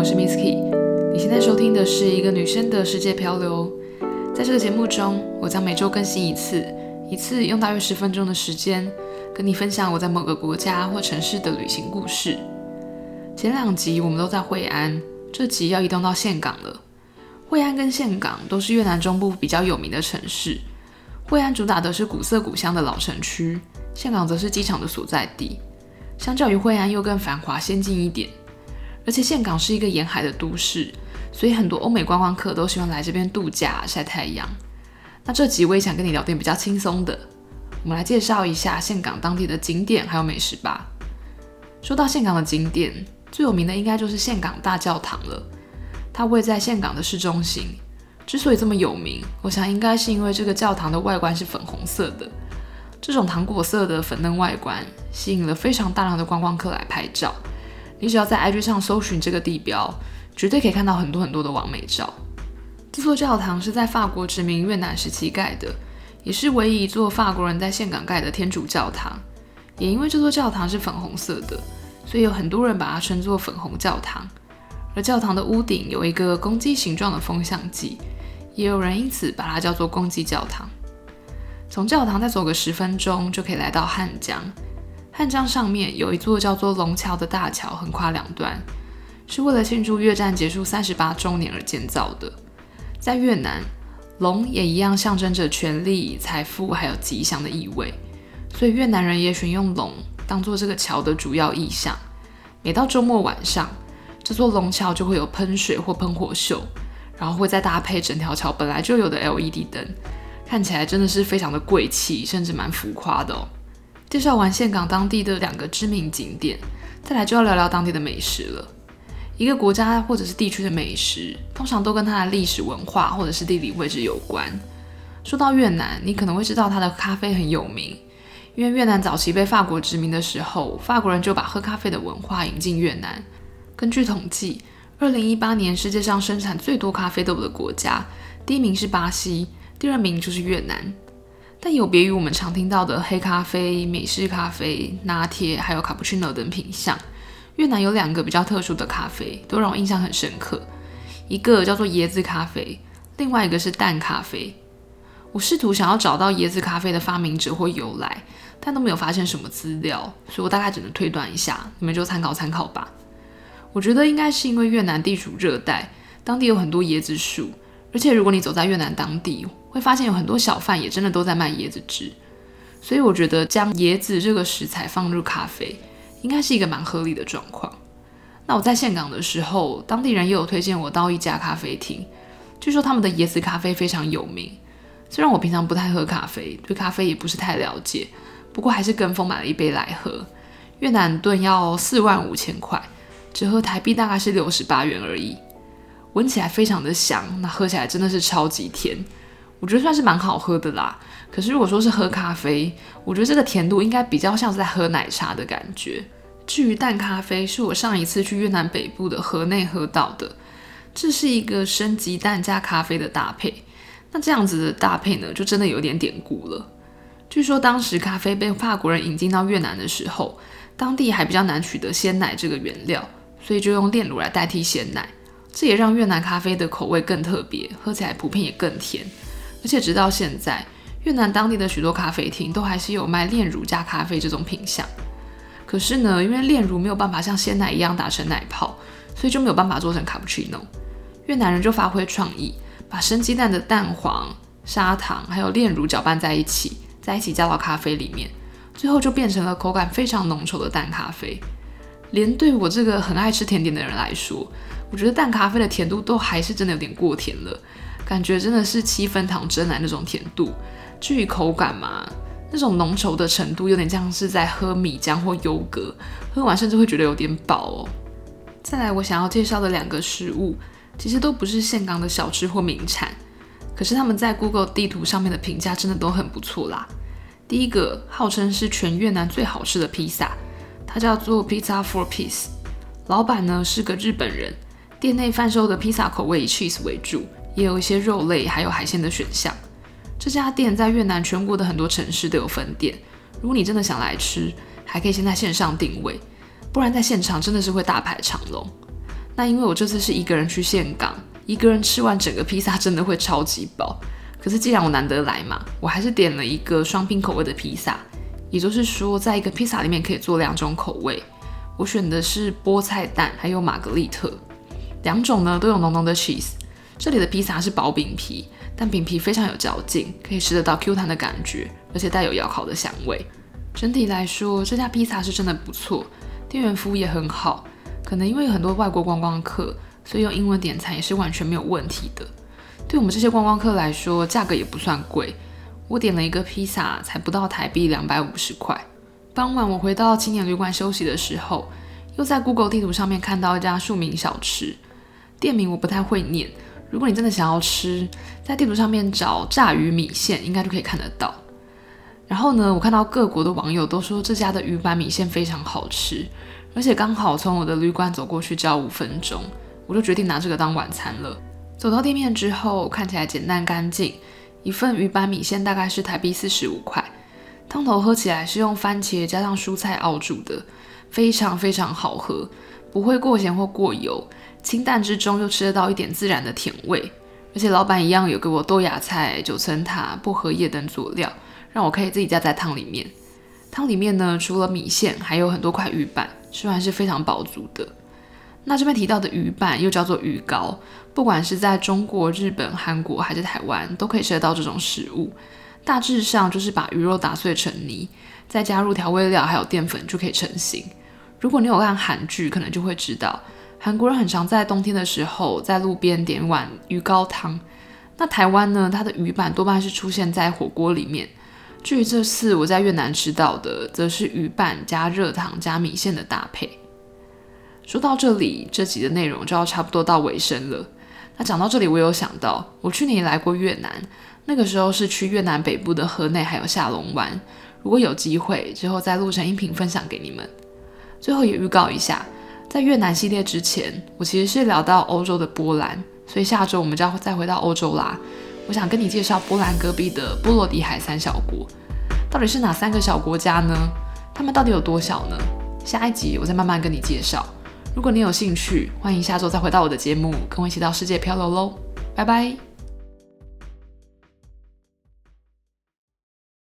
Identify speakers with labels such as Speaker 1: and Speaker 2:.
Speaker 1: 我是 Misky。你现在收听的是一个女生的世界漂流。在这个节目中，我将每周更新一次，一次用大约十分钟的时间，跟你分享我在某个国家或城市的旅行故事。前两集我们都在惠安，这集要移动到岘港了。惠安跟岘港都是越南中部比较有名的城市。惠安主打的是古色古香的老城区，岘港则是机场的所在地。相较于惠安又更繁华先进一点，而且岘港是一个沿海的都市，所以很多欧美观光客都喜欢来这边度假晒太阳。那这集我也想跟你聊点比较轻松的，我们来介绍一下岘港当地的景点还有美食吧。说到岘港的景点，最有名的应该就是岘港大教堂了，它位在岘港的市中心。之所以这么有名，我想应该是因为这个教堂的外观是粉红色的。这种糖果色的粉嫩外观吸引了非常大量的观光客来拍照。你只要在 IG 上搜寻这个地标，绝对可以看到很多很多的完美照。这座教堂是在法国殖民越南时期盖的，也是唯一一座法国人在峴港盖的天主教堂。也因为这座教堂是粉红色的，所以有很多人把它称作粉红教堂。而教堂的屋顶有一个公鸡形状的风向计，也有人因此把它叫做公鸡教堂。从教堂再走个十分钟，就可以来到汉江。汉江上面有一座叫做龙桥的大桥，横跨两端，是为了庆祝越战结束三十八周年而建造的。在越南，龙也一样象征着权力、财富还有吉祥的意味，所以越南人也选用龙当做这个桥的主要意象。每到周末晚上，这座龙桥就会有喷水或喷火秀，然后会再搭配整条桥本来就有的 LED 灯。看起来真的是非常的贵气，甚至蛮浮夸的哦。介绍完峴港当地的两个知名景点，再来就要聊聊当地的美食了。一个国家或者是地区的美食，通常都跟它的历史文化或者是地理位置有关。说到越南，你可能会知道它的咖啡很有名，因为越南早期被法国殖民的时候，法国人就把喝咖啡的文化引进越南。根据统计，二零一八年世界上生产最多咖啡豆的国家，第一名是巴西。第二名就是越南，但有别于我们常听到的黑咖啡、美式咖啡、拿铁，还有卡布奇诺等品项，越南有两个比较特殊的咖啡，都让我印象很深刻。一个叫做椰子咖啡，另外一个是淡咖啡。我试图想要找到椰子咖啡的发明者或由来，但都没有发现什么资料，所以我大概只能推断一下，你们就参考参考吧。我觉得应该是因为越南地处热带，当地有很多椰子树，而且如果你走在越南当地，会发现有很多小贩也真的都在卖椰子汁，所以我觉得将椰子这个食材放入咖啡，应该是一个蛮合理的状况。那我在岘港的时候，当地人也有推荐我到一家咖啡厅，据说他们的椰子咖啡非常有名。虽然我平常不太喝咖啡，对咖啡也不是太了解，不过还是跟风买了一杯来喝。越南盾要四万五千块，折合台币大概是六十八元而已。闻起来非常的香，那喝起来真的是超级甜。我觉得算是蛮好喝的啦，可是如果说是喝咖啡，我觉得这个甜度应该比较像是在喝奶茶的感觉。至于淡咖啡，是我上一次去越南北部的河内喝到的，这是一个生鸡蛋加咖啡的搭配。那这样子的搭配呢，就真的有点典故了。据说当时咖啡被法国人引进到越南的时候，当地还比较难取得鲜奶这个原料，所以就用炼乳来代替鲜奶，这也让越南咖啡的口味更特别，喝起来普遍也更甜。而且直到现在，越南当地的许多咖啡厅都还是有卖炼乳加咖啡这种品相。可是呢，因为炼乳没有办法像鲜奶一样打成奶泡，所以就没有办法做成卡布奇诺。越南人就发挥创意，把生鸡蛋的蛋黄、砂糖还有炼乳搅拌在一起，在一起加到咖啡里面，最后就变成了口感非常浓稠的淡咖啡。连对我这个很爱吃甜点的人来说，我觉得淡咖啡的甜度都还是真的有点过甜了。感觉真的是七分糖珍奶那种甜度，至于口感嘛，那种浓稠的程度有点像是在喝米浆或优格，喝完甚至会觉得有点饱哦。再来，我想要介绍的两个食物，其实都不是峴港的小吃或名产，可是他们在 Google 地图上面的评价真的都很不错啦。第一个号称是全越南最好吃的披萨，它叫做 Pizza Four Piece，老板呢是个日本人，店内贩售的披萨口味以 cheese 为主。也有一些肉类，还有海鲜的选项。这家店在越南全国的很多城市都有分店。如果你真的想来吃，还可以先在线上定位，不然在现场真的是会大排长龙。那因为我这次是一个人去岘港，一个人吃完整个披萨真的会超级饱。可是既然我难得来嘛，我还是点了一个双拼口味的披萨，也就是说，在一个披萨里面可以做两种口味。我选的是菠菜蛋还有玛格丽特，两种呢都有浓浓的 cheese。这里的披萨是薄饼皮，但饼皮非常有嚼劲，可以吃得到 Q 弹的感觉，而且带有窑烤的香味。整体来说，这家披萨是真的不错，店员服务也很好。可能因为有很多外国观光客，所以用英文点餐也是完全没有问题的。对我们这些观光客来说，价格也不算贵。我点了一个披萨，才不到台币两百五十块。傍晚我回到青年旅馆休息的时候，又在 Google 地图上面看到一家庶民小吃，店名我不太会念。如果你真的想要吃，在地图上面找炸鱼米线，应该就可以看得到。然后呢，我看到各国的网友都说这家的鱼板米线非常好吃，而且刚好从我的旅馆走过去只要五分钟，我就决定拿这个当晚餐了。走到店面之后，看起来简单干净，一份鱼板米线大概是台币四十五块，汤头喝起来是用番茄加上蔬菜熬煮的，非常非常好喝，不会过咸或过油，清淡之中又吃得到一点自然的甜味，而且老板一样有给我豆芽菜、九层塔、薄荷叶等佐料，让我可以自己加在汤里面。汤里面呢，除了米线，还有很多块鱼板，吃完是非常饱足的。那这边提到的鱼板又叫做鱼糕，不管是在中国、日本、韩国还是台湾，都可以吃得到这种食物。大致上就是把鱼肉打碎成泥，再加入调味料还有淀粉就可以成型。如果你有看韩剧，可能就会知道，韩国人很常在冬天的时候在路边点碗鱼糕汤。那台湾呢，它的鱼板多半是出现在火锅里面。至于这次我在越南吃到的，则是鱼板加热汤加米线的搭配。说到这里，这集的内容就要差不多到尾声了。那讲到这里，我有想到，我去年也来过越南，那个时候是去越南北部的河内还有下龙湾。如果有机会，之后再录成音频分享给你们。最后也预告一下，在越南系列之前，我其实是聊到欧洲的波兰，所以下周我们就要再回到欧洲啦。我想跟你介绍波兰隔壁的波罗的海三小国，到底是哪三个小国家呢？他们到底有多小呢？下一集我再慢慢跟你介绍。如果你有兴趣，欢迎下周再回到我的节目，跟我一起到世界漂流喽！拜拜。